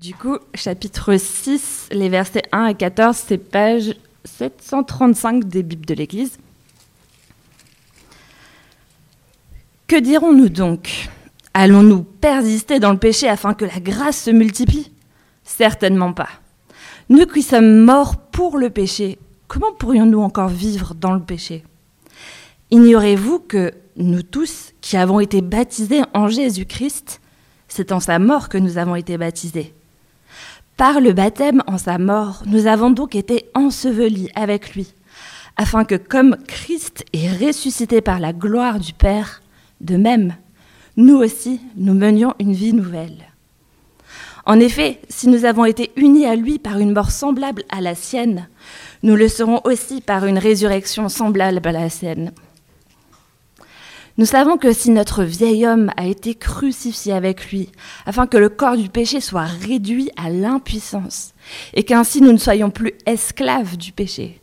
Du coup, chapitre 6, les versets 1 à 14, c'est page 735 des Bibles de l'Église. Que dirons-nous donc? Allons-nous persister dans le péché afin que la grâce se multiplie? Certainement pas. Nous qui sommes morts pour le péché, comment pourrions-nous encore vivre dans le péché? Ignorez-vous que nous tous qui avons été baptisés en Jésus-Christ, c'est en sa mort que nous avons été baptisés par le baptême en sa mort, nous avons donc été ensevelis avec lui, afin que comme Christ est ressuscité par la gloire du Père, de même, nous aussi, nous menions une vie nouvelle. En effet, si nous avons été unis à lui par une mort semblable à la sienne, nous le serons aussi par une résurrection semblable à la sienne. Nous savons que si notre vieil homme a été crucifié avec lui, afin que le corps du péché soit réduit à l'impuissance, et qu'ainsi nous ne soyons plus esclaves du péché.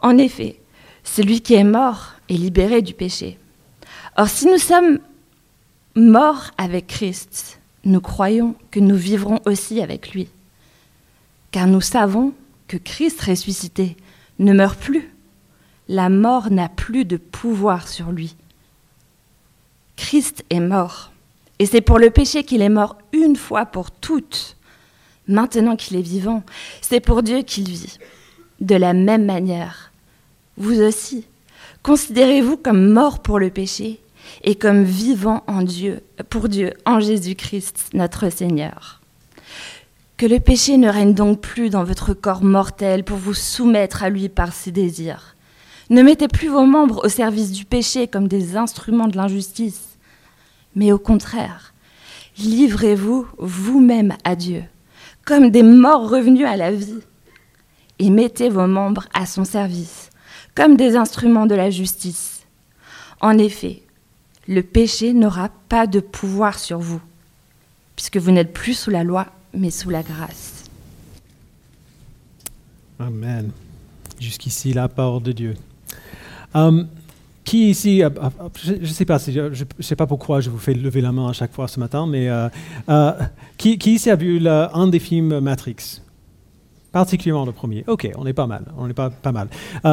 En effet, celui qui est mort est libéré du péché. Or, si nous sommes morts avec Christ, nous croyons que nous vivrons aussi avec lui, car nous savons que Christ ressuscité ne meurt plus la mort n'a plus de pouvoir sur lui. Christ est mort, et c'est pour le péché qu'il est mort une fois pour toutes. Maintenant qu'il est vivant, c'est pour Dieu qu'il vit. De la même manière, vous aussi, considérez-vous comme mort pour le péché et comme vivant en Dieu, pour Dieu en Jésus-Christ notre Seigneur. Que le péché ne règne donc plus dans votre corps mortel pour vous soumettre à lui par ses désirs. Ne mettez plus vos membres au service du péché comme des instruments de l'injustice, mais au contraire, livrez-vous vous-même à Dieu, comme des morts revenus à la vie, et mettez vos membres à son service, comme des instruments de la justice. En effet, le péché n'aura pas de pouvoir sur vous, puisque vous n'êtes plus sous la loi, mais sous la grâce. Amen. Jusqu'ici, la parole de Dieu. Um, qui ici, euh, euh, je ne sais pas, je, sais pas pourquoi je vous fais lever la main à chaque fois ce matin, mais euh, qui, qui, ici a vu un des films Matrix? Particulièrement le premier. Ok, on est pas mal. On est pas, mal.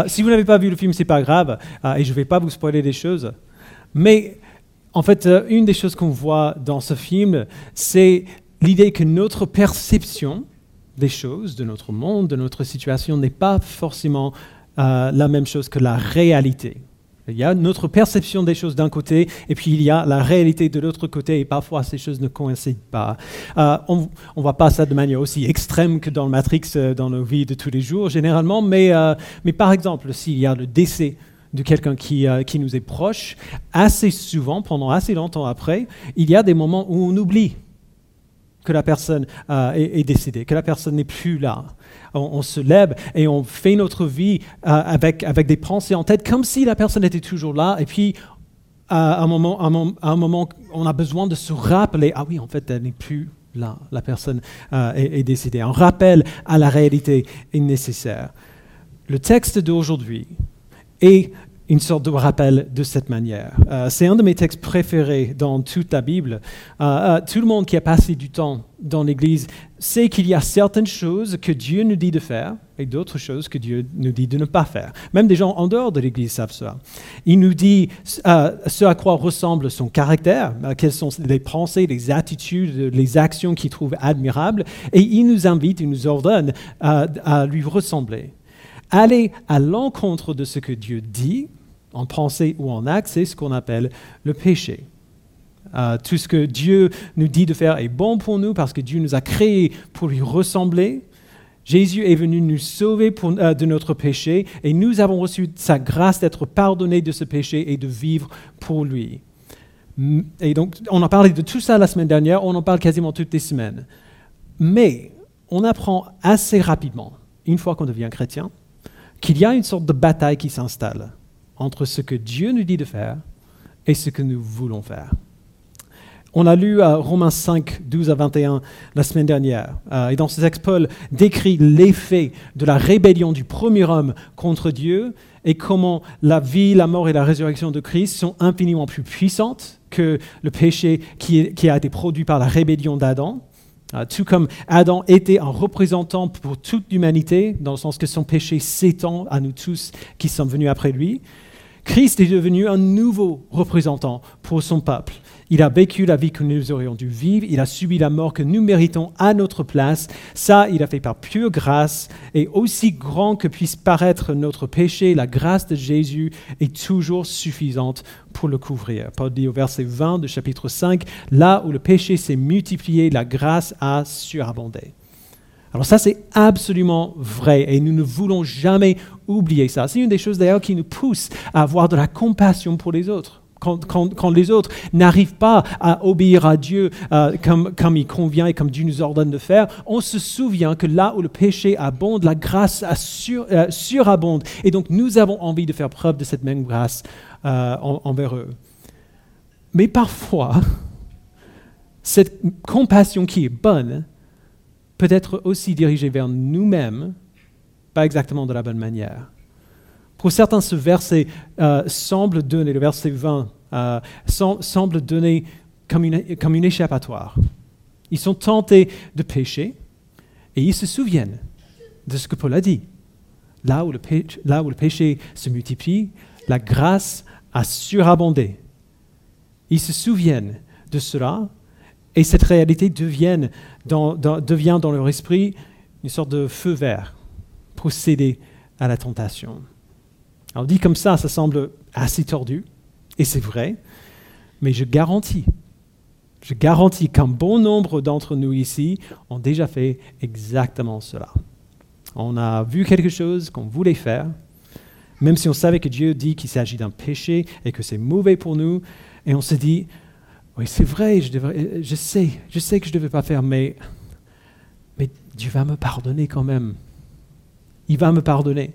si vous n'avez pas vu le film, c'est pas grave, et je ne vais pas vous spoiler des choses. Mais en fait, une des choses qu'on voit dans ce film, c'est l'idée que notre perception des choses, de notre monde, de notre situation, n'est pas forcément euh, la même chose que la réalité. Il y a notre perception des choses d'un côté, et puis il y a la réalité de l'autre côté, et parfois ces choses ne coïncident pas. Euh, on ne voit pas ça de manière aussi extrême que dans le Matrix, euh, dans nos vies de tous les jours, généralement, mais, mais par exemple, s'il y a le décès de quelqu'un qui, qui nous est proche, assez souvent, pendant assez longtemps après, il y a des moments où on oublie que la personne est, est décédée, que la personne n'est plus là on, se lève et on fait notre vie euh, avec, avec des pensées en tête, comme si la personne était toujours là. Et puis, à un moment, un moment, on a besoin de se rappeler, ah oui, en fait, elle n'est plus là, la personne euh, est, est, décédée. Un rappel à la réalité est nécessaire. Le texte d'aujourd'hui est une sorte de rappel de cette manière. Euh, c'est un de mes textes préférés dans toute la Bible. Euh, euh, tout le monde qui a passé du temps dans l'Église sait qu'il y a certaines choses que Dieu nous dit de faire et d'autres choses que Dieu nous dit de ne pas faire. Même des gens en dehors de l'Église savent ça. Il nous dit ce à quoi ressemble son caractère, quelles sont les pensées, les attitudes, les actions qu'il trouve admirables, et il nous invite, il nous ordonne à lui ressembler. Aller à l'encontre de ce que Dieu dit en pensée ou en acte, c'est ce qu'on appelle le péché. Euh, tout ce que Dieu nous dit de faire est bon pour nous parce que Dieu nous a créés pour lui ressembler. Jésus est venu nous sauver euh, de notre péché et nous avons reçu sa grâce d'être pardonnés de ce péché et de vivre pour lui. Et donc, on a parlé de tout ça la semaine dernière, on en parle quasiment toutes les semaines. Mais on apprend assez rapidement, une fois qu'on devient chrétien, qu'il y a une sorte de bataille qui s'installe entre ce que Dieu nous dit de faire et ce que nous voulons faire. On a lu à Romains 5, 12 à 21 la semaine dernière. Euh, et dans ce texte, Paul décrit l'effet de la rébellion du premier homme contre Dieu et comment la vie, la mort et la résurrection de Christ sont infiniment plus puissantes que le péché qui, qui a été produit par la rébellion d'Adam. Euh, tout comme Adam était un représentant pour toute l'humanité, dans le sens que son péché s'étend à nous tous qui sommes venus après lui, Christ est devenu un nouveau représentant pour son peuple. Il a vécu la vie que nous aurions dû vivre, il a subi la mort que nous méritons à notre place. Ça, il a fait par pure grâce. Et aussi grand que puisse paraître notre péché, la grâce de Jésus est toujours suffisante pour le couvrir. Paul dit au verset 20 du chapitre 5, là où le péché s'est multiplié, la grâce a surabondé. Alors ça, c'est absolument vrai et nous ne voulons jamais oublier ça. C'est une des choses d'ailleurs qui nous pousse à avoir de la compassion pour les autres quand, les autres n'arrivent pas à obéir à Dieu euh, comme, il convient et comme Dieu nous ordonne de faire, on se souvient que là où le péché abonde, la grâce euh, surabonde. Et donc nous avons envie de faire preuve de cette même grâce euh, envers eux. Mais parfois, cette compassion qui est bonne peut être aussi dirigée vers nous-mêmes, pas exactement de la bonne manière. Pour certains, ce verset euh, semble donner, le verset 20, euh, semble donner comme une, comme une échappatoire. Ils sont tentés de pécher et ils se souviennent de ce que Paul a dit. Là où le là où le péché se multiplie, la grâce a surabondé. Ils se souviennent de cela et cette réalité devient dans, leur esprit une sorte de feu vert pour céder à la tentation. Alors dit comme ça, ça semble assez tordu, et c'est vrai, mais je garantis, je garantis qu'un bon nombre d'entre nous ici ont déjà fait exactement cela. On a vu quelque chose qu'on voulait faire, même si on savait que Dieu dit qu'il s'agit d'un péché et que c'est mauvais pour nous, et on se dit, oui, c'est vrai, je, je sais que je ne devais pas faire, mais, mais Dieu va me pardonner quand même. Il va me pardonner.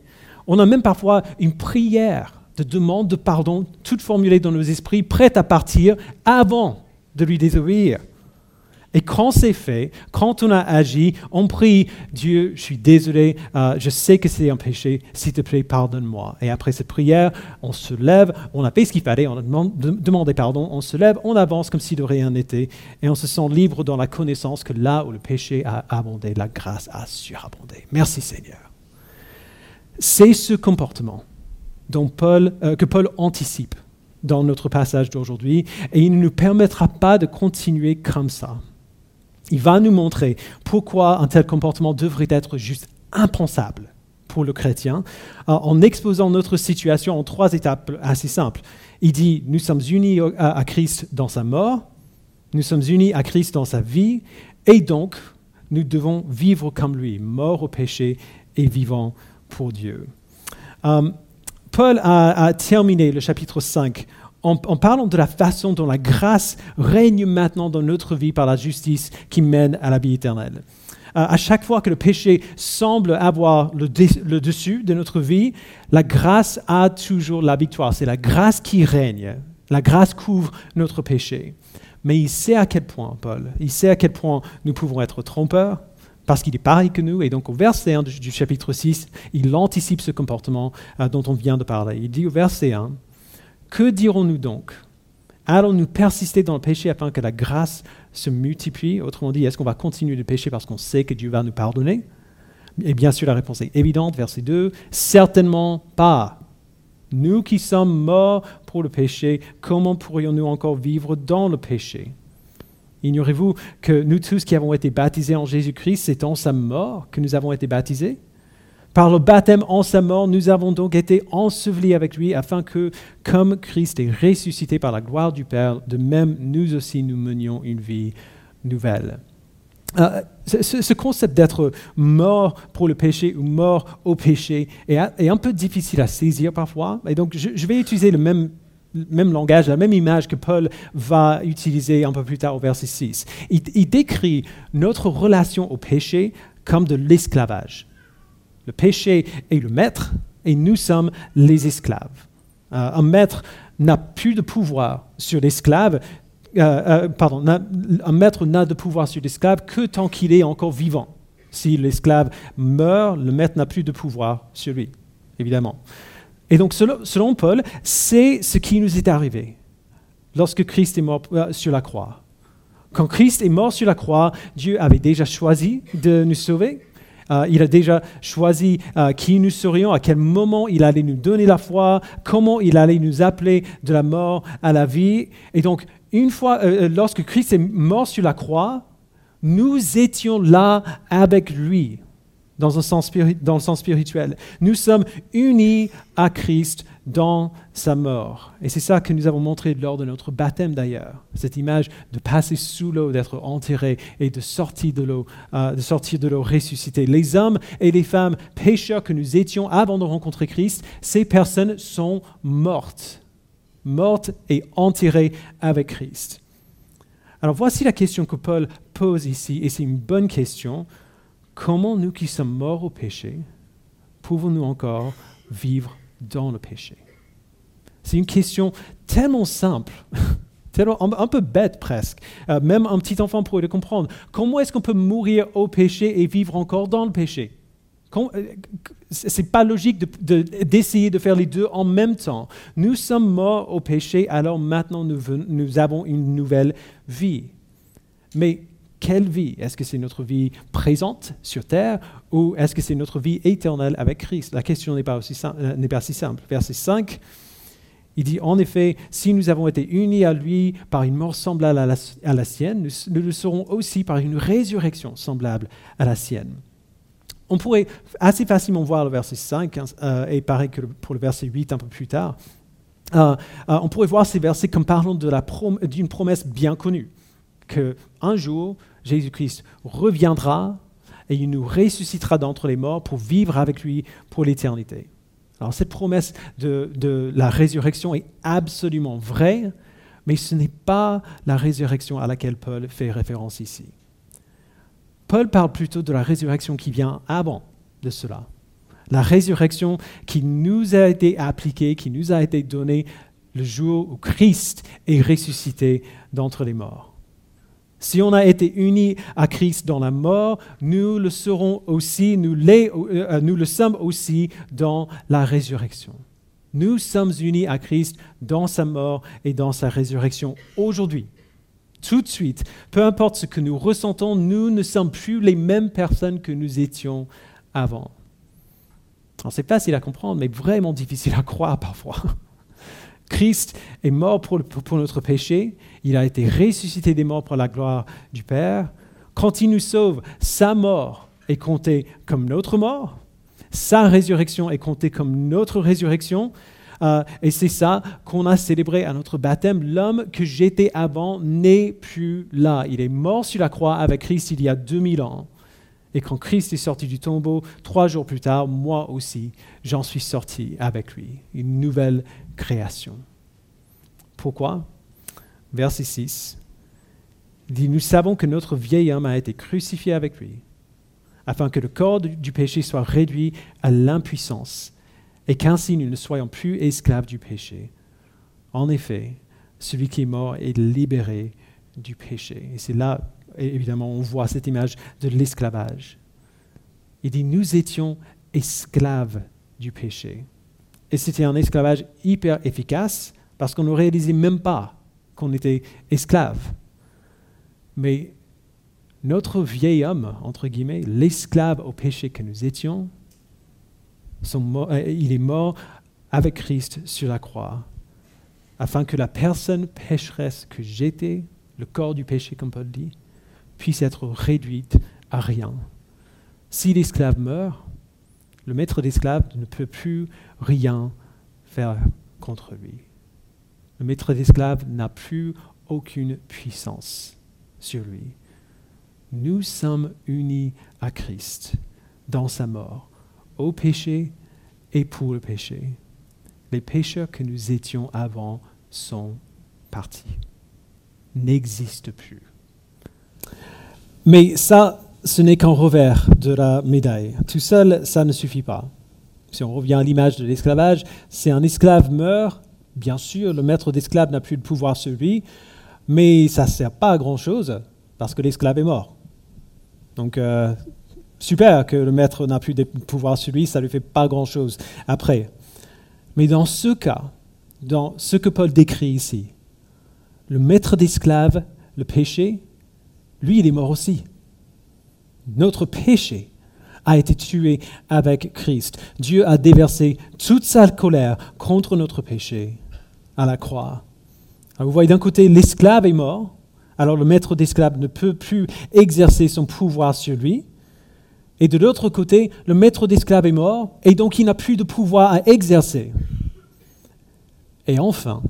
On a même parfois une prière de demande de pardon, toute formulée dans nos esprits, prête à partir avant de lui désobéir. Et quand c'est fait, quand on a agi, on prie, Dieu, je suis désolé, euh, je sais que c'est un péché, s'il te plaît, pardonne-moi. Et après cette prière, on se lève, on a fait ce qu'il fallait, on a demandé pardon, on se lève, on avance comme si de rien n'était, et on se sent libre dans la connaissance que là où le péché a abondé, la grâce a surabondé. Merci Seigneur. C'est ce comportement dont Paul, euh, que Paul anticipe dans notre passage d'aujourd'hui, et il ne nous permettra pas de continuer comme ça. Il va nous montrer pourquoi un tel comportement devrait être juste impensable pour le chrétien, euh, en exposant notre situation en trois étapes assez simples. Il dit, nous sommes unis à Christ dans sa mort, nous sommes unis à Christ dans sa vie, et donc nous devons vivre comme lui, mort au péché et vivant pour Dieu. Euh, Paul a, terminé le chapitre 5 en, parlant de la façon dont la grâce règne maintenant dans notre vie par la justice qui mène à la vie éternelle. À chaque fois que le péché semble avoir le, le, dessus de notre vie, la grâce a toujours la victoire. C'est la grâce qui règne. La grâce couvre notre péché. Mais il sait à quel point, Paul, il sait à quel point nous pouvons être trompeurs, parce qu'il est pareil que nous. Et donc au verset 1 du, chapitre 6, il anticipe ce comportement euh, dont on vient de parler. Il dit au verset 1, Que dirons-nous donc? Allons-nous persister dans le péché afin que la grâce se multiplie? Autrement dit, est-ce qu'on va continuer de pécher parce qu'on sait que Dieu va nous pardonner? Et bien sûr, la réponse est évidente, verset 2, certainement pas. Nous qui sommes morts pour le péché, comment pourrions-nous encore vivre dans le péché? Ignorez-vous que nous tous qui avons été baptisés en Jésus-Christ, c'est en sa mort que nous avons été baptisés? Par le baptême en sa mort, nous avons donc été ensevelis avec lui afin que, comme Christ est ressuscité par la gloire du Père, de même nous aussi nous menions une vie nouvelle. Euh, ce, concept d'être mort pour le péché ou mort au péché est, un peu difficile à saisir parfois. Et donc, je vais utiliser le même même langage, la même image que Paul va utiliser un peu plus tard au verset 6. Il, décrit notre relation au péché comme de l'esclavage. Le péché est le maître et nous sommes les esclaves. Euh, un maître n'a plus de pouvoir sur l'esclave, euh, euh, un maître n'a de pouvoir sur l'esclave que tant qu'il est encore vivant. Si l'esclave meurt, le maître n'a plus de pouvoir sur lui, évidemment. Et donc, selon, Paul, c'est ce qui nous est arrivé. lorsque Christ est mort sur la croix. Quand Christ est mort sur la croix, Dieu avait déjà choisi de nous sauver. Euh, il a déjà choisi euh, qui nous serions, à quel moment il allait nous donner la foi, comment il allait nous appeler de la mort à la vie. Et donc, une fois, lorsque Christ est mort sur la croix, nous étions là avec lui dans, un sens dans le sens spirituel. Nous sommes unis à Christ dans sa mort. Et c'est ça que nous avons montré lors de notre baptême d'ailleurs. Cette image de passer sous l'eau, d'être enterré et de sortir de l'eau, euh, de sortir de l'eau ressuscité. Les hommes et les femmes pécheurs que nous étions avant de rencontrer Christ, ces personnes sont mortes, mortes et enterrées avec Christ. Alors voici la question que Paul pose ici, et c'est une bonne question. Comment nous qui sommes morts au péché, pouvons-nous encore vivre dans le péché C'est une question tellement simple, tellement, un, peu bête presque. Euh, même un petit enfant pourrait le comprendre. Comment est-ce qu'on peut mourir au péché et vivre encore dans le péché? Euh, Ce n'est pas logique d'essayer de, faire les deux en même temps. Nous sommes morts au péché, alors maintenant nous, nous avons une nouvelle vie. Mais quelle vie? Est-ce que c'est notre vie présente sur terre ou est-ce que c'est notre vie éternelle avec Christ? La question n'est pas, euh, si simple. Verset 5, il dit En effet, si nous avons été unis à lui par une mort semblable à la, sienne, nous, le serons aussi par une résurrection semblable à la sienne. On pourrait assez facilement voir le verset 5, hein, euh, et pareil que pour le verset 8 un peu plus tard. Euh, on pourrait voir ces versets comme parlant d'une promesse bien connue, qu'un jour, Jésus-Christ reviendra et il nous ressuscitera d'entre les morts pour vivre avec lui pour l'éternité. Alors cette promesse de, la résurrection est absolument vraie, mais ce n'est pas la résurrection à laquelle Paul fait référence ici. Paul parle plutôt de la résurrection qui vient avant de cela. La résurrection qui nous a été appliquée, qui nous a été donnée le jour où Christ est ressuscité d'entre les morts. Si on a été unis à Christ dans la mort, nous le serons aussi, nous, euh, nous le sommes aussi dans la résurrection. Nous sommes unis à Christ dans sa mort et dans sa résurrection aujourd'hui. Tout de suite, peu importe ce que nous ressentons, nous ne sommes plus les mêmes personnes que nous étions avant. C'est facile à comprendre, mais vraiment difficile à croire parfois. Christ est mort pour, notre péché, il a été ressuscité des morts pour la gloire du Père. Quand il nous sauve, sa mort est comptée comme notre mort, sa résurrection est comptée comme notre résurrection. Euh, et c'est ça qu'on a célébré à notre baptême. L'homme que j'étais avant n'est plus là. Il est mort sur la croix avec Christ il y a 2000 ans. Et quand Christ est sorti du tombeau, trois jours plus tard, moi aussi, j'en suis sorti avec lui. Une nouvelle création. Pourquoi? Verset 6 dit, Nous savons que notre vieil homme a été crucifié avec lui, afin que le corps du péché soit réduit à l'impuissance, et qu'ainsi nous ne soyons plus esclaves du péché. En effet, celui qui est mort est libéré du péché. Et c'est là, évidemment, on voit cette image de l'esclavage. Il dit, nous étions esclaves du péché. Et c'était un esclavage hyper efficace parce qu'on ne réalisait même pas qu'on était esclave. Mais notre vieil homme, entre guillemets, l'esclave au péché que nous étions, euh, il est mort avec Christ sur la croix, afin que la personne pécheresse que j'étais, le corps du péché, comme Paul dit, puisse être réduite à rien. Si l'esclave meurt, le maître d'esclave ne peut plus rien faire contre lui. Le maître d'esclave n'a plus aucune puissance sur lui. Nous sommes unis à Christ dans sa mort, au péché et pour le péché. Les pécheurs que nous étions avant sont partis, n'existent plus. Mais ça, ce n'est qu'un revers de la médaille. Tout seul, ça ne suffit pas. Si on revient à l'image de l'esclavage, c'est un esclave meurt, bien sûr, le maître d'esclave n'a plus de pouvoir sur lui, mais ça ne sert pas à grand-chose parce que l'esclave est mort. Donc, euh, super que le maître n'a plus de pouvoir sur lui, ça ne lui fait pas grand-chose après. Mais dans ce cas, dans ce que Paul décrit ici, le maître d'esclaves, le péché, lui, il est mort aussi. Notre péché a été tué avec Christ. Dieu a déversé toute sa colère contre notre péché à la croix. vous voyez, d'un côté, l'esclave est mort, alors le maître d'esclaves ne peut plus exercer son pouvoir sur lui. Et de l'autre côté, le maître d'esclaves est mort, et donc il n'a plus de pouvoir à exercer. Et enfin,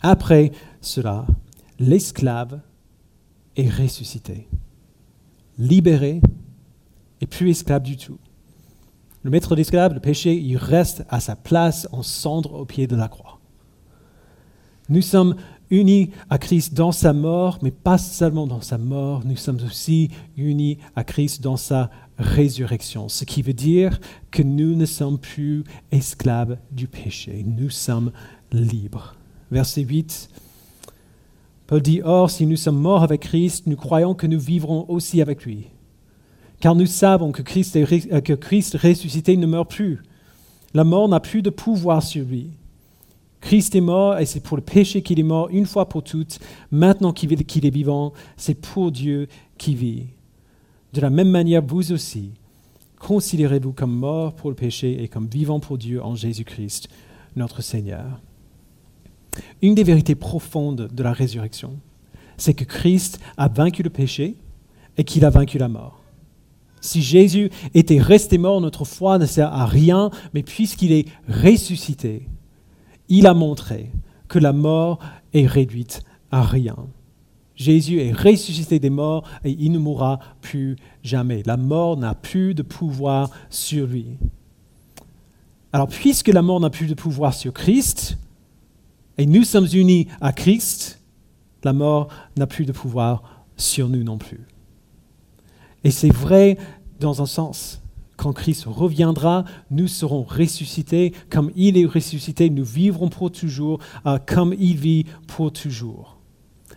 après cela, l'esclave est ressuscité, libéré et plus esclave du tout. Le maître d'esclaves, le péché, il reste à sa place en cendre au pied de la croix. Nous sommes unis à Christ dans sa mort, mais pas seulement dans sa mort, nous sommes aussi unis à Christ dans sa résurrection, ce qui veut dire que nous ne sommes plus esclaves du péché, nous sommes libres. Verset 8. Paul dit, Or, si nous sommes morts avec Christ, nous croyons que nous vivrons aussi avec lui. Car nous savons que Christ, est, que Christ ressuscité ne meurt plus. La mort n'a plus de pouvoir sur lui. Christ est mort et c'est pour le péché qu'il est mort une fois pour toutes. Maintenant qu'il est vivant, c'est pour Dieu qui vit. De la même manière, vous aussi, considérez-vous comme mort pour le péché et comme vivant pour Dieu en Jésus-Christ, notre Seigneur. Une des vérités profondes de la résurrection, c'est que Christ a vaincu le péché et qu'il a vaincu la mort. Si Jésus était resté mort, notre foi ne sert à rien, mais puisqu'il est ressuscité, il a montré que la mort est réduite à rien. Jésus est ressuscité des morts et il ne mourra plus jamais. La mort n'a plus de pouvoir sur lui. Alors puisque la mort n'a plus de pouvoir sur Christ, et nous sommes unis à Christ, la mort n'a plus de pouvoir sur nous non plus. Et c'est vrai dans un sens. Quand Christ reviendra, nous serons ressuscités. Comme il est ressuscité, nous vivrons pour toujours, euh, comme il vit pour toujours.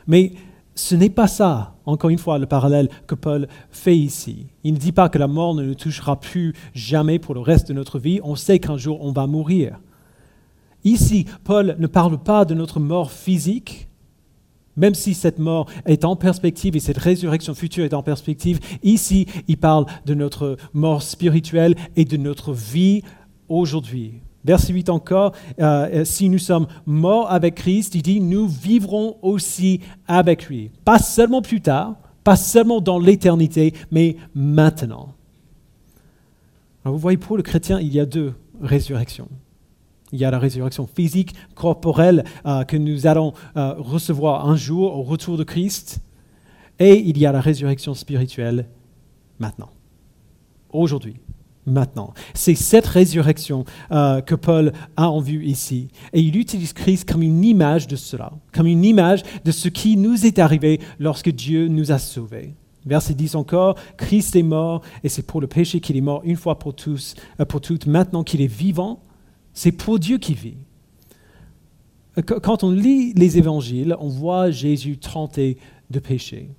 Mais ce n'est pas ça, encore une fois, le parallèle que Paul fait ici. Il ne dit pas que la mort ne nous touchera plus jamais pour le reste de notre vie. On sait qu'un jour on va mourir. Ici, Paul ne parle pas de notre mort physique, même si cette mort est en perspective et cette résurrection future est en perspective, ici, il parle de notre mort spirituelle et de notre vie aujourd'hui. Verset 8 encore, euh, euh, si nous sommes morts avec Christ, il dit, nous vivrons aussi avec lui. Pas seulement plus tard, pas seulement dans l'éternité, mais maintenant. vous voyez, pour le chrétien, il y a deux résurrections. Il y a la résurrection physique, corporelle euh, que nous allons euh, recevoir un jour au retour de Christ. Et il y a la résurrection spirituelle maintenant, aujourd'hui, maintenant. C'est cette résurrection euh, que Paul a en vue ici. Et il utilise Christ comme une image de cela, comme une image de ce qui nous est arrivé lorsque Dieu nous a sauvés. Verset 10 encore, Christ est mort et c'est pour le péché qu'il est mort une fois pour tous, pour toutes. Maintenant qu'il est vivant, c'est pour Dieu qui vit. Quand on lit les évangiles, on voit Jésus tenté de pécher.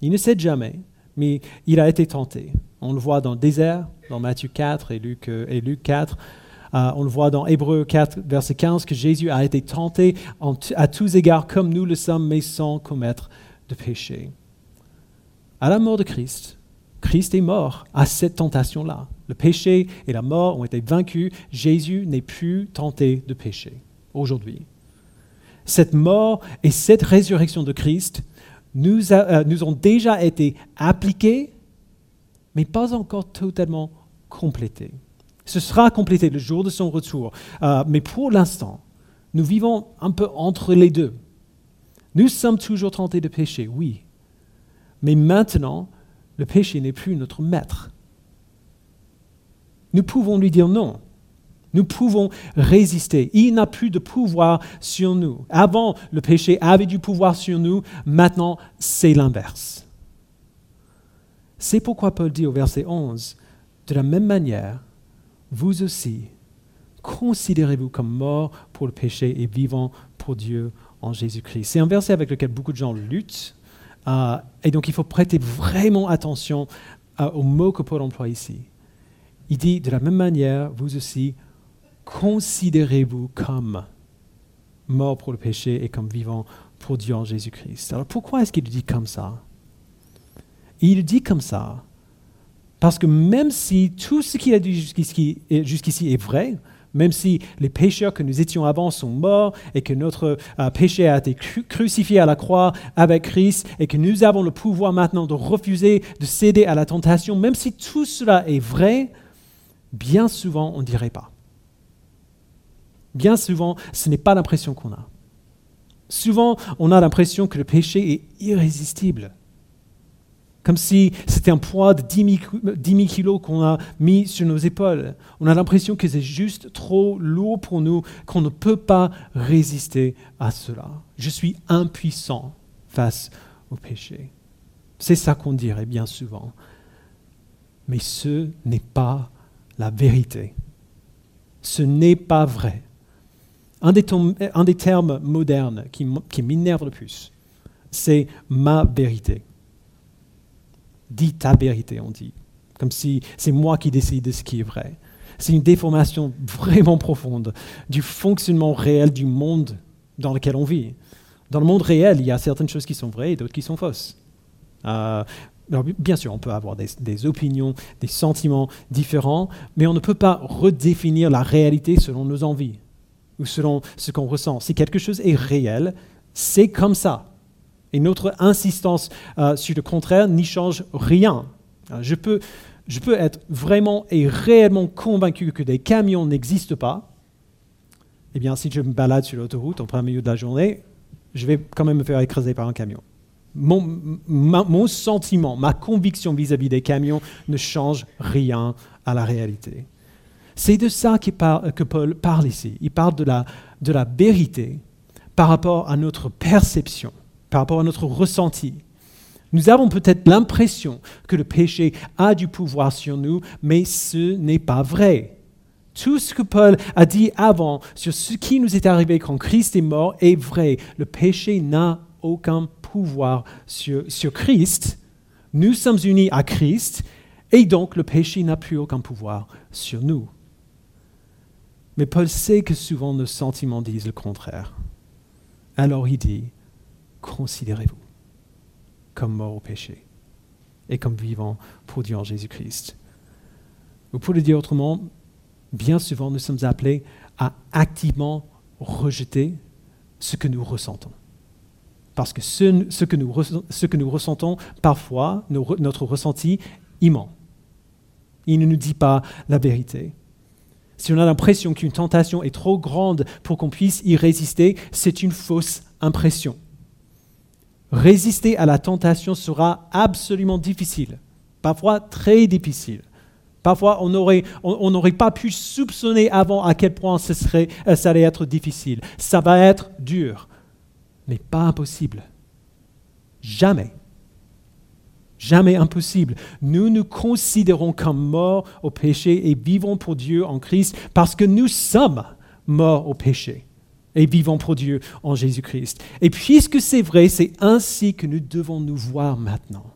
Il ne cède jamais, mais il a été tenté. On le voit dans le désert, dans Matthieu 4 et Luc, euh, et Luc 4. Euh, on le voit dans Hébreu 4, verset 15, que Jésus a été tenté à tous égards comme nous le sommes, mais sans commettre de péché. À la mort de Christ, Christ est mort à cette tentation-là. Le péché et la mort ont été vaincus. Jésus n'est plus tenté de pécher aujourd'hui. Cette mort et cette résurrection de Christ nous, euh, ont déjà été appliquées, mais pas encore totalement complétées. Ce sera complété le jour de son retour. Euh, mais pour l'instant, nous vivons un peu entre les deux. Nous sommes toujours tentés de pécher, oui. Mais maintenant, le péché n'est plus notre maître. Nous pouvons lui dire non. Nous pouvons résister. Il n'a plus de pouvoir sur nous. Avant, le péché avait du pouvoir sur nous. Maintenant, c'est l'inverse. C'est pourquoi Paul dit au verset 11, de la même manière, vous aussi, considérez-vous comme mort pour le péché et vivant pour Dieu en Jésus-Christ. C'est un verset avec lequel beaucoup de gens luttent. Euh, et donc il faut prêter vraiment attention euh, aux mots que Paul emploie ici. Il dit, de la même manière, vous aussi, considérez-vous comme mort pour le péché et comme vivant pour Dieu en Jésus-Christ. Alors pourquoi est-ce qu'il dit comme ça? Il dit comme ça parce que même si tout ce qu'il a dit jusqu'ici est vrai, même si les pécheurs que nous étions avant sont morts et que notre euh, péché a été crucifié à la croix avec Christ et que nous avons le pouvoir maintenant de refuser de céder à la tentation, même si tout cela est vrai, bien souvent on ne dirait pas. Bien souvent, ce n'est pas l'impression qu'on a. Souvent, on a l'impression que le péché est irrésistible comme si c'était un poids de 10 000, kilos qu'on a mis sur nos épaules. On a l'impression que c'est juste trop lourd pour nous, qu'on ne peut pas résister à cela. Je suis impuissant face au péché. C'est ça qu'on dirait bien souvent. Mais ce n'est pas la vérité. Ce n'est pas vrai. Un des, termes modernes qui, qui m'énerve le plus, c'est ma vérité dis ta vérité, on dit. Comme si c'est moi qui décide de ce qui est vrai. C'est une déformation vraiment profonde du fonctionnement réel du monde dans lequel on vit. Dans le monde réel, il y a certaines choses qui sont vraies et d'autres qui sont fausses. Euh, bien sûr, on peut avoir des, opinions, des sentiments différents, mais on ne peut pas redéfinir la réalité selon nos envies ou selon ce qu'on ressent. Si quelque chose est réel, c'est comme ça. Et notre insistance euh, sur le contraire n'y change rien. Euh, je peux, je peux être vraiment et réellement convaincu que des camions n'existent pas. Eh bien, si je me balade sur l'autoroute en plein milieu de la journée, je vais quand même me faire écraser par un camion. Mon, mon sentiment, ma conviction vis-à-vis des camions ne change rien à la réalité. C'est de ça que Paul parle ici. Il parle de la, de la vérité par rapport à notre perception par rapport à notre ressenti. Nous avons peut-être l'impression que le péché a du pouvoir sur nous, mais ce n'est pas vrai. Tout ce que Paul a dit avant sur ce qui nous est arrivé quand Christ est mort est vrai. Le péché n'a aucun pouvoir sur, sur Christ. Nous sommes unis à Christ et donc le péché n'a plus aucun pouvoir sur nous. Mais Paul sait que souvent nos sentiments disent le contraire. Alors il dit, considérez-vous comme mort au péché et comme vivant pour Dieu en Jésus-Christ. Ou pour le dire autrement, bien souvent nous sommes appelés à activement rejeter ce que nous ressentons. Parce que ce, que, nous, ressentons, parfois, notre ressenti, il ment. Il ne nous dit pas la vérité. Si on a l'impression qu'une tentation est trop grande pour qu'on puisse y résister, c'est une fausse impression. Résister à la tentation sera absolument difficile, parfois très difficile. Parfois, on n'aurait pas pu soupçonner avant à quel point ce serait, euh, ça allait être difficile. Ça va être dur, mais pas impossible. Jamais. Jamais impossible. Nous nous considérons comme morts au péché et vivons pour Dieu en Christ parce que nous sommes morts au péché et vivons pour Dieu en Jésus-Christ. Et puisque c'est vrai, c'est ainsi que nous devons nous voir maintenant.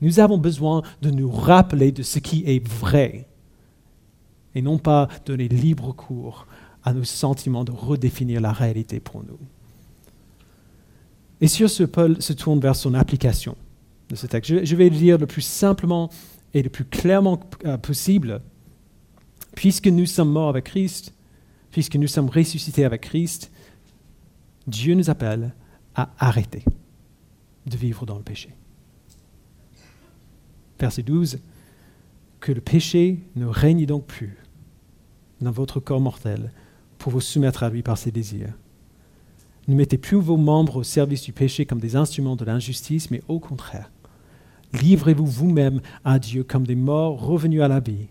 Nous avons besoin de nous rappeler de ce qui est vrai et non pas donner libre cours à nos sentiments de redéfinir la réalité pour nous. Et sur ce, Paul se tourne vers son application de ce texte. Je vais le dire le plus simplement et le plus clairement euh, possible. Puisque nous sommes morts avec Christ, puisque nous sommes ressuscités avec Christ, Dieu nous appelle à arrêter de vivre dans le péché. Verset 12, que le péché ne règne donc plus dans votre corps mortel pour vous soumettre à lui par ses désirs. Ne mettez plus vos membres au service du péché comme des instruments de l'injustice, mais au contraire, livrez-vous vous-même à Dieu comme des morts revenus à la vie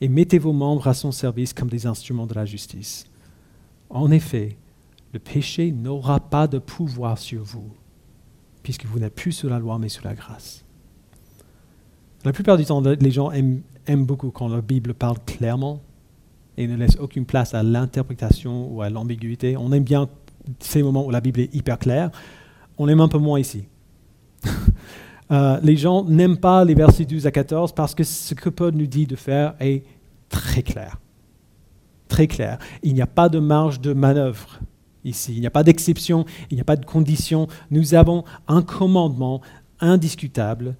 et mettez vos membres à son service comme des instruments de la justice. En effet, le péché n'aura pas de pouvoir sur vous, puisque vous n'êtes plus sous la loi, mais sous la grâce. La plupart du temps, les gens aiment, beaucoup quand la Bible parle clairement et ne laisse aucune place à l'interprétation ou à l'ambiguïté. On aime bien ces moments où la Bible est hyper claire. On aime un peu moins ici. Euh, les gens n'aiment pas les versets 12 à 14 parce que ce que Paul nous dit de faire est très clair. Très clair. Il n'y a pas de marge de manœuvre ici. Il n'y a pas d'exception, il n'y a pas de condition. Nous avons un commandement indiscutable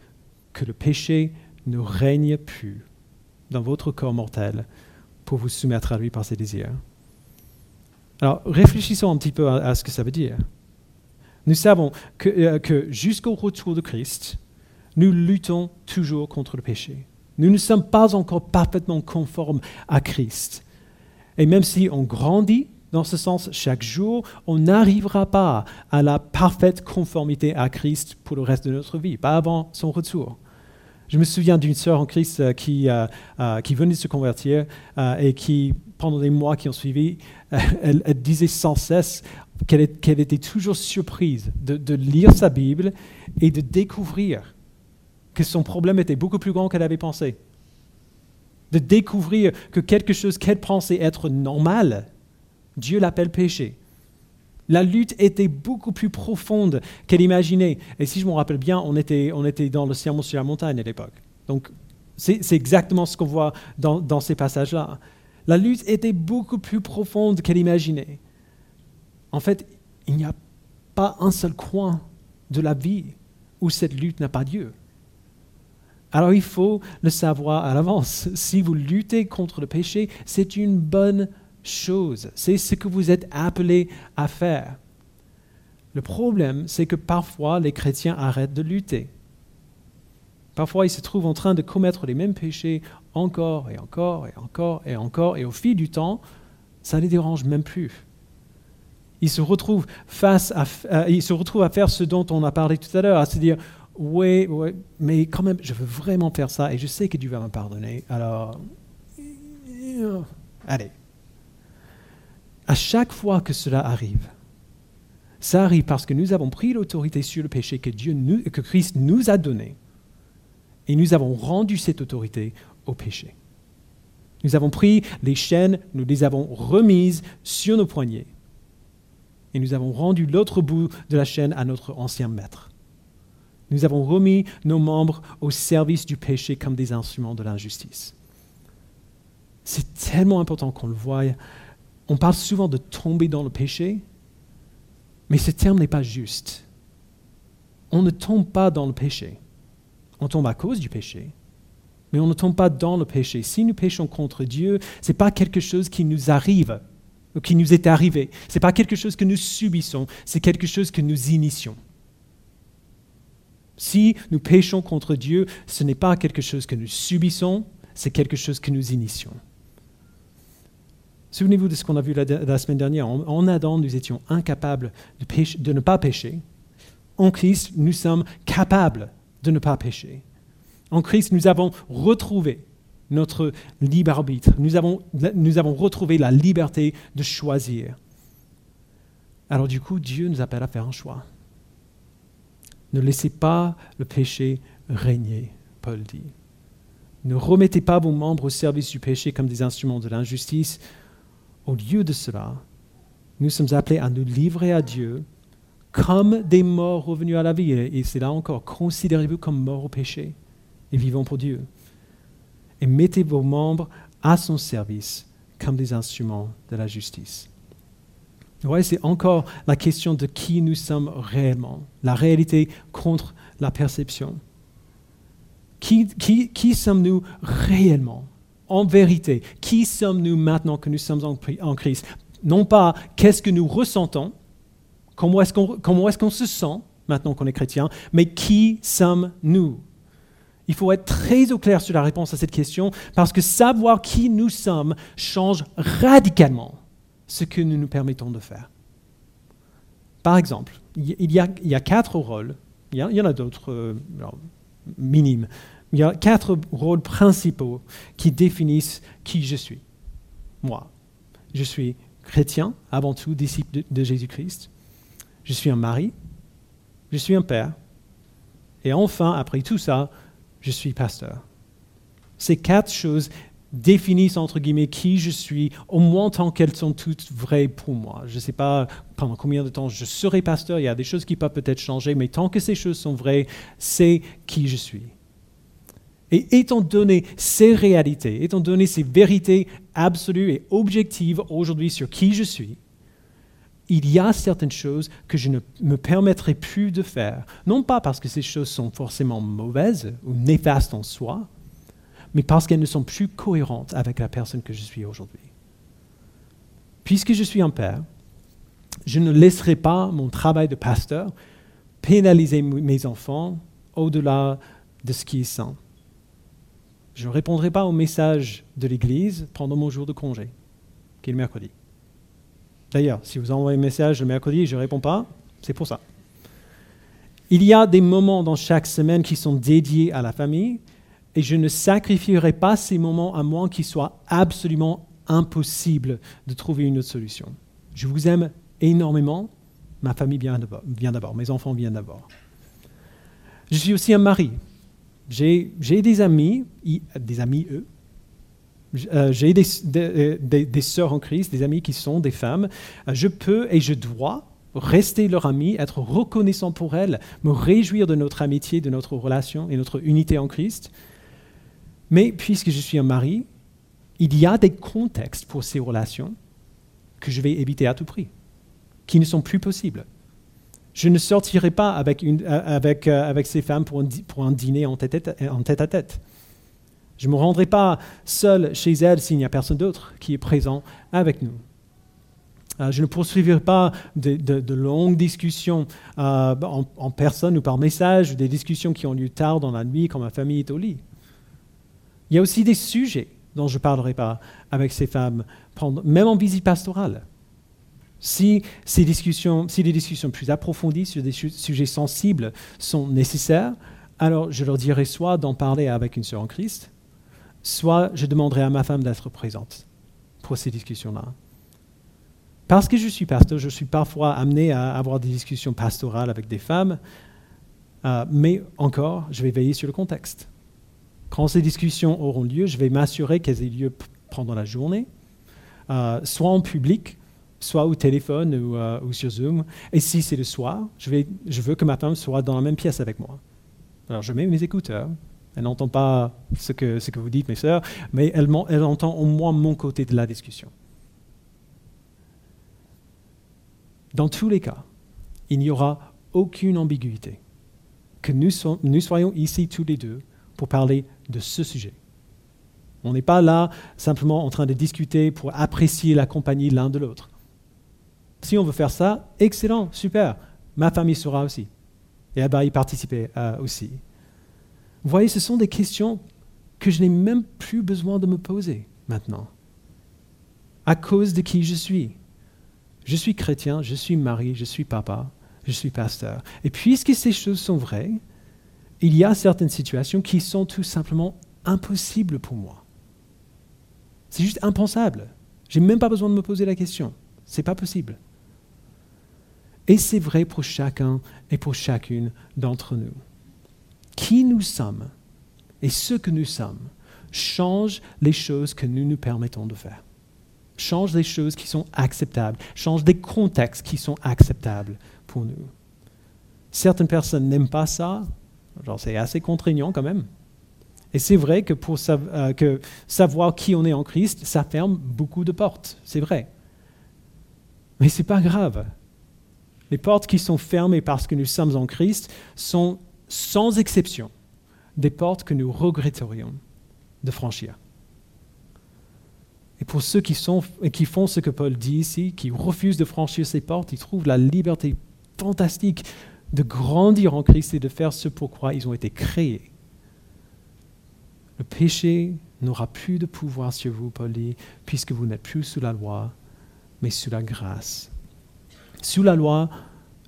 que le péché ne règne plus dans votre corps mortel pour vous soumettre à lui par ses désirs. Alors réfléchissons un petit peu à, ce que ça veut dire. Nous savons que, euh, que jusqu'au retour de Christ, nous luttons toujours contre le péché. Nous ne sommes pas encore parfaitement conformes à Christ. Et même si on grandit dans ce sens chaque jour, on n'arrivera pas à la parfaite conformité à Christ pour le reste de notre vie, pas avant son retour. Je me souviens d'une sœur en Christ euh, euh, qui venait de se convertir et qui, pendant les mois qui ont suivi, elle, disait sans cesse qu'elle était toujours surprise de, lire sa Bible et de découvrir que son problème était beaucoup plus grand qu'elle avait pensé. De découvrir que quelque chose qu'elle pensait être normal, Dieu l'appelle péché. La lutte était beaucoup plus profonde qu'elle imaginait. Et si je me rappelle bien, on était, on était dans le sermon sur la montagne à l'époque. Donc, c'est exactement ce qu'on voit dans ces passages-là. La lutte était beaucoup plus profonde qu'elle imaginait. En fait, il n'y a pas un seul coin de la vie où cette lutte n'a pas lieu. Alors il faut le savoir à l'avance. Si vous luttez contre le péché, c'est une bonne chose. C'est ce que vous êtes appelés à faire. Le problème, c'est que parfois les chrétiens arrêtent de lutter. Parfois, ils se trouvent en train de commettre les mêmes péchés encore et encore et encore et encore, et au fil du temps, ça ne les dérange même plus. Ils se retrouvent face à, euh, ils se retrouvent à faire ce dont on a parlé tout à l'heure, à se dire oui, mais quand même, je veux vraiment faire ça et je sais que Dieu va me pardonner. Alors, euh, allez, à chaque fois que cela arrive, ça arrive parce que nous avons pris l'autorité sur le péché que, Dieu que Christ nous a donné et nous avons rendu cette autorité au péché. Nous avons pris les chaînes, nous les avons remises sur nos poignets et nous avons rendu l'autre bout de la chaîne à notre ancien maître. Nous avons remis nos membres au service du péché comme des instruments de l'injustice. C'est tellement important qu'on le voie on parle souvent de tomber dans le péché, mais ce terme n'est pas juste. On ne tombe pas dans le péché. On tombe à cause du péché, mais on ne tombe pas dans le péché. Si nous péchons contre Dieu, ce n'est pas quelque chose qui nous arrive, ou qui nous est arrivé. Ce n'est pas quelque chose que nous subissons, c'est quelque chose que nous initions. Si nous péchons contre Dieu, ce n'est pas quelque chose que nous subissons, c'est quelque chose que nous initions. Souvenez-vous de ce qu'on a vu la, semaine dernière. En, Adam, nous étions incapables de, de ne pas pécher. En Christ, nous sommes capables de ne pas pécher. En Christ, nous avons retrouvé notre libre arbitre. Nous avons, retrouvé la liberté de choisir. Alors du coup, Dieu nous appelle à faire un choix. Ne laissez pas le péché régner, Paul dit. Ne remettez pas vos membres au service du péché comme des instruments de l'injustice, au lieu de cela, nous sommes appelés à nous livrer à Dieu comme des morts revenus à la vie. Et c'est là encore, considérez-vous comme morts au péché et vivons pour Dieu. Et mettez vos membres à son service comme des instruments de la justice. Ouais, c'est encore la question de qui nous sommes réellement, la réalité contre la perception. Qui, sommes-nous réellement en vérité, qui sommes-nous maintenant que nous sommes en, Christ? Non pas qu'est-ce que nous ressentons, comment est-ce qu'on se sent maintenant qu'on est chrétien, mais qui sommes-nous? Il faut être très au clair sur la réponse à cette question, parce que savoir qui nous sommes change radicalement ce que nous nous permettons de faire. Par exemple, il y a, quatre rôles, il y, en a d'autres euh, minimes, il y a quatre rôles principaux qui définissent qui je suis. Moi, je suis chrétien, avant tout disciple de, Jésus-Christ. Je suis un mari. Je suis un père. Et enfin, après tout ça, je suis pasteur. Ces quatre choses définissent entre guillemets qui je suis, au moins tant qu'elles sont toutes vraies pour moi. Je ne sais pas pendant combien de temps je serai pasteur, il y a des choses qui peuvent peut-être changer, mais tant que ces choses sont vraies, c'est qui je suis. Et étant donné ces réalités, étant donné ces vérités absolues et objectives aujourd'hui sur qui je suis, il y a certaines choses que je ne me permettrai plus de faire. Non pas parce que ces choses sont forcément mauvaises ou néfastes en soi, mais parce qu'elles ne sont plus cohérentes avec la personne que je suis aujourd'hui. Puisque je suis un père, je ne laisserai pas mon travail de pasteur pénaliser mes enfants au-delà de ce qui est sain. Je ne répondrai pas aux messages de l'Église pendant mon jour de congé, qui est le mercredi. D'ailleurs, si vous envoyez un message le mercredi et je ne réponds pas, c'est pour ça. Il y a des moments dans chaque semaine qui sont dédiés à la famille et je ne sacrifierai pas ces moments à moins qu'il soit absolument impossible de trouver une autre solution. Je vous aime énormément, ma famille vient d'abord, mes enfants viennent d'abord. Je suis aussi un mari. J'ai des amis, des amis eux, j'ai des, sœurs en Christ, des amis qui sont des femmes. Euh, je peux et je dois rester leur ami, être reconnaissant pour elles, me réjouir de notre amitié, de notre relation et notre unité en Christ. Mais puisque je suis un mari, il y a des contextes pour ces relations que je vais éviter à tout prix, qui ne sont plus possibles. Je ne sortirai pas avec, euh, ces femmes pour un, dîner en tête à tête. Je ne me rendrai pas seul chez elle s'il n'y a personne d'autre qui est présent avec nous. Euh, je ne poursuivrai pas de, longues discussions euh, en, personne ou par message, des discussions qui ont lieu tard dans la nuit quand ma famille est au lit. Il y a aussi des sujets dont je ne parlerai pas avec ces femmes, même en visite pastorale. Si, ces discussions, si des discussions plus approfondies sur des sujets sensibles sont nécessaires, alors je leur dirai soit d'en parler avec une sœur en Christ, soit je demanderai à ma femme d'être présente pour ces discussions-là. Parce que je suis pasteur, je suis parfois amené à avoir des discussions pastorales avec des femmes, euh, mais encore, je vais veiller sur le contexte. Quand ces discussions auront lieu, je vais m'assurer qu'elles aient lieu pendant la journée, euh, soit en public, soit au téléphone ou, euh, ou sur Zoom. Et si c'est le soir, je veux que ma femme soit dans la même pièce avec moi. Alors je mets mes écouteurs, elle n'entend pas ce que, ce que vous dites, mes sœurs, mais elle, elle entend au moins mon côté de la discussion. Dans tous les cas, il n'y aura aucune ambiguïté. Que nous, soyons ici tous les deux pour parler de ce sujet. On n'est pas là simplement en train de discuter pour apprécier la compagnie l'un de l'autre. Si on veut faire ça, excellent, super. Ma famille sera aussi. Et elle va y participer euh, aussi. Vous voyez, ce sont des questions que je n'ai même plus besoin de me poser maintenant. À cause de qui je suis. Je suis chrétien, je suis mari, je suis papa, je suis pasteur. Et puisque ces choses sont vraies, il y a certaines situations qui sont tout simplement impossibles pour moi. C'est juste impensable. Je n'ai même pas besoin de me poser la question. Ce n'est pas possible. Et c'est vrai pour chacun et pour chacune d'entre nous qui nous sommes et ce que nous sommes change les choses que nous nous permettons de faire. Change les choses qui sont acceptables, change des contextes qui sont acceptables pour nous. Certaines personnes n'aiment pas ça, genre c'est assez contraignant quand même. Et c'est vrai que pour euh, que savoir qui on est en Christ, ça ferme beaucoup de portes, c'est vrai. Mais ce n'est pas grave. Les portes qui sont fermées parce que nous sommes en Christ sont sans exception, des portes que nous regretterions de franchir. Et pour ceux qui, font ce que Paul dit ici, qui refusent de franchir ces portes, ils trouvent la liberté fantastique de grandir en Christ et de faire ce pourquoi ils ont été créés. Le péché n'aura plus de pouvoir sur vous, Paul dit, puisque vous n'êtes plus sous la loi, mais sous la grâce. Sous la loi,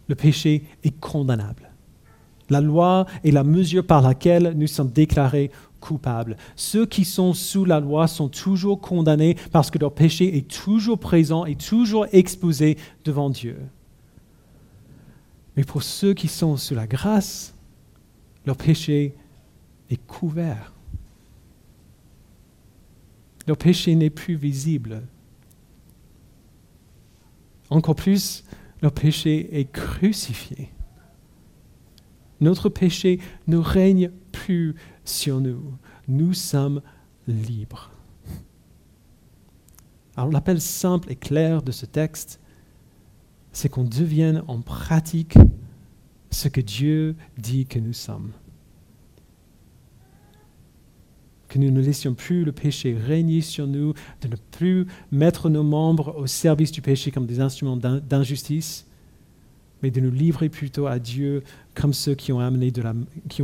le péché est condamnable. La loi est la mesure par laquelle nous sommes déclarés coupables. Ceux qui sont sous la loi sont toujours condamnés parce que leur péché est toujours présent et toujours exposé devant Dieu. Mais pour ceux qui sont sous la grâce, leur péché est couvert. Leur péché n'est plus visible. Encore plus, leur péché est crucifié notre péché ne règne plus sur nous. Nous sommes libres. Alors l'appel simple et clair de ce texte c'est qu'on devienne en pratique ce que Dieu dit que nous sommes. Que nous ne laissions plus le péché régner sur nous, de ne plus mettre nos membres au service du péché comme des instruments d'injustice, mais de nous livrer plutôt à Dieu comme ceux qui ont,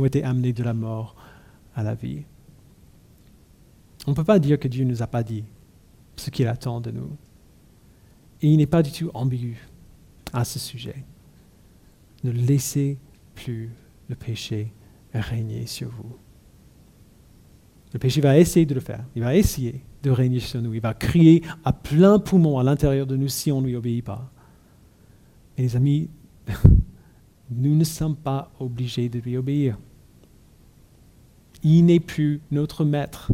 été amenés de la mort à la vie. On ne peut pas dire que Dieu ne nous a pas dit ce qu'il attend de nous. Et il n'est pas du tout ambigu à ce sujet. Ne laissez plus le péché régner sur vous. Le péché va essayer de le faire. Il va essayer de régner sur nous. Il va crier à plein poumon à l'intérieur de nous si on ne lui obéit pas. Et les amis, nous ne sommes pas obligés de lui obéir. Il n'est plus notre maître.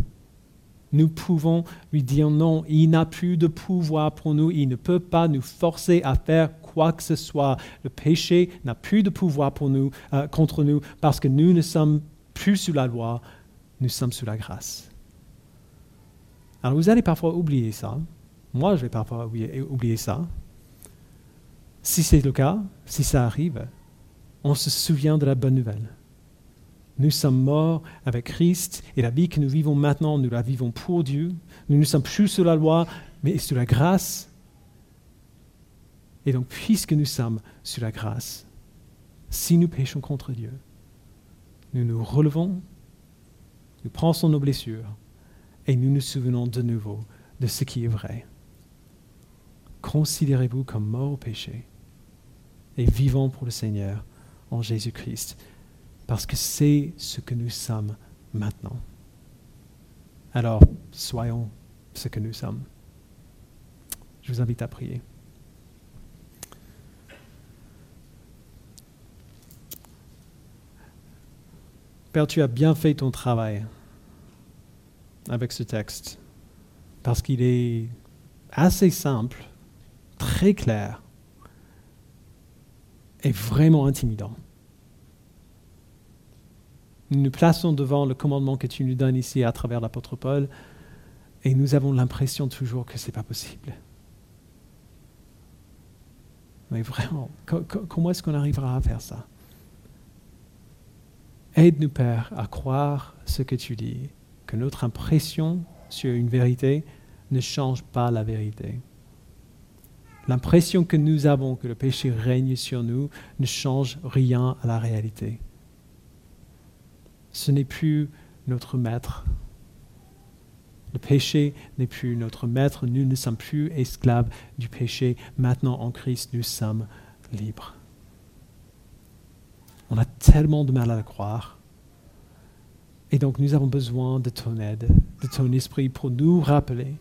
Nous pouvons lui dire non. Il n'a plus de pouvoir pour nous. Il ne peut pas nous forcer à faire quoi que ce soit. Le péché n'a plus de pouvoir pour nous, euh, contre nous parce que nous ne sommes plus sous la loi, nous sommes sous la grâce. Alors vous allez parfois oublier ça. Moi, je vais parfois oublier ça. Si c'est le cas, si ça arrive, on se souvient de la bonne nouvelle. Nous sommes morts avec Christ et la vie que nous vivons maintenant, nous la vivons pour Dieu. Nous ne sommes plus sous la loi, mais sous la grâce. Et donc, puisque nous sommes sous la grâce, si nous péchons contre Dieu, nous nous relevons, nous prenons nos blessures et nous nous souvenons de nouveau de ce qui est vrai. Considérez-vous comme morts au péché et vivant pour le Seigneur en Jésus-Christ, parce que c'est ce que nous sommes maintenant. Alors, soyons ce que nous sommes. Je vous invite à prier. Père, tu as bien fait ton travail avec ce texte, parce qu'il est assez simple, très clair, est vraiment intimidant. Nous nous plaçons devant le commandement que tu nous donnes ici à travers l'apôtre Paul et nous avons l'impression toujours que ce n'est pas possible. Mais vraiment, comment est-ce qu'on arrivera à faire ça? Aide-nous, Père, à croire ce que tu dis, que notre impression sur une vérité ne change pas la vérité. L'impression que nous avons que le péché règne sur nous ne change rien à la réalité. Ce n'est plus notre maître. Le péché n'est plus notre maître. Nous ne sommes plus esclaves du péché. Maintenant, en Christ, nous sommes libres. On a tellement de mal à le croire. Et donc, nous avons besoin de ton aide, de ton esprit pour nous rappeler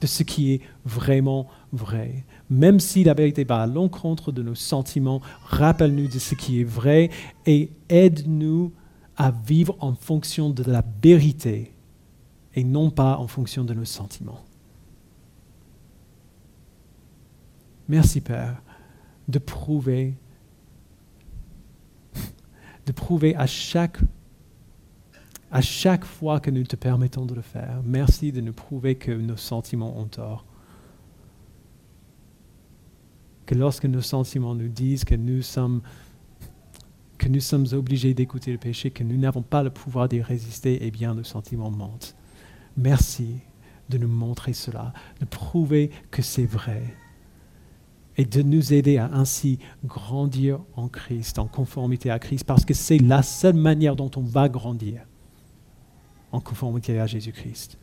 de ce qui est vraiment vrai. Même si la vérité va à l'encontre de nos sentiments, rappelle-nous de ce qui est vrai et aide-nous à vivre en fonction de la vérité et non pas en fonction de nos sentiments. Merci Père de prouver, de prouver à chaque à chaque fois que nous te permettons de le faire. Merci de nous prouver que nos sentiments ont tort. Que lorsque nos sentiments nous disent que nous sommes, obligés d'écouter le péché, que nous n'avons pas le pouvoir d'y résister, eh bien nos sentiments mentent. Merci de nous montrer cela, de prouver que c'est vrai et de nous aider à ainsi grandir en Christ, en conformité à Christ, parce que c'est la seule manière dont on va grandir en conformité à Jésus-Christ.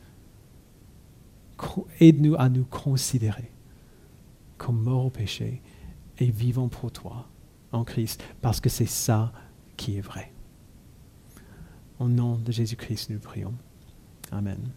Aide-nous à nous considérer comme morts au péché et vivants pour toi en Christ, parce que c'est ça qui est vrai. Au nom de Jésus-Christ, nous prions. Amen.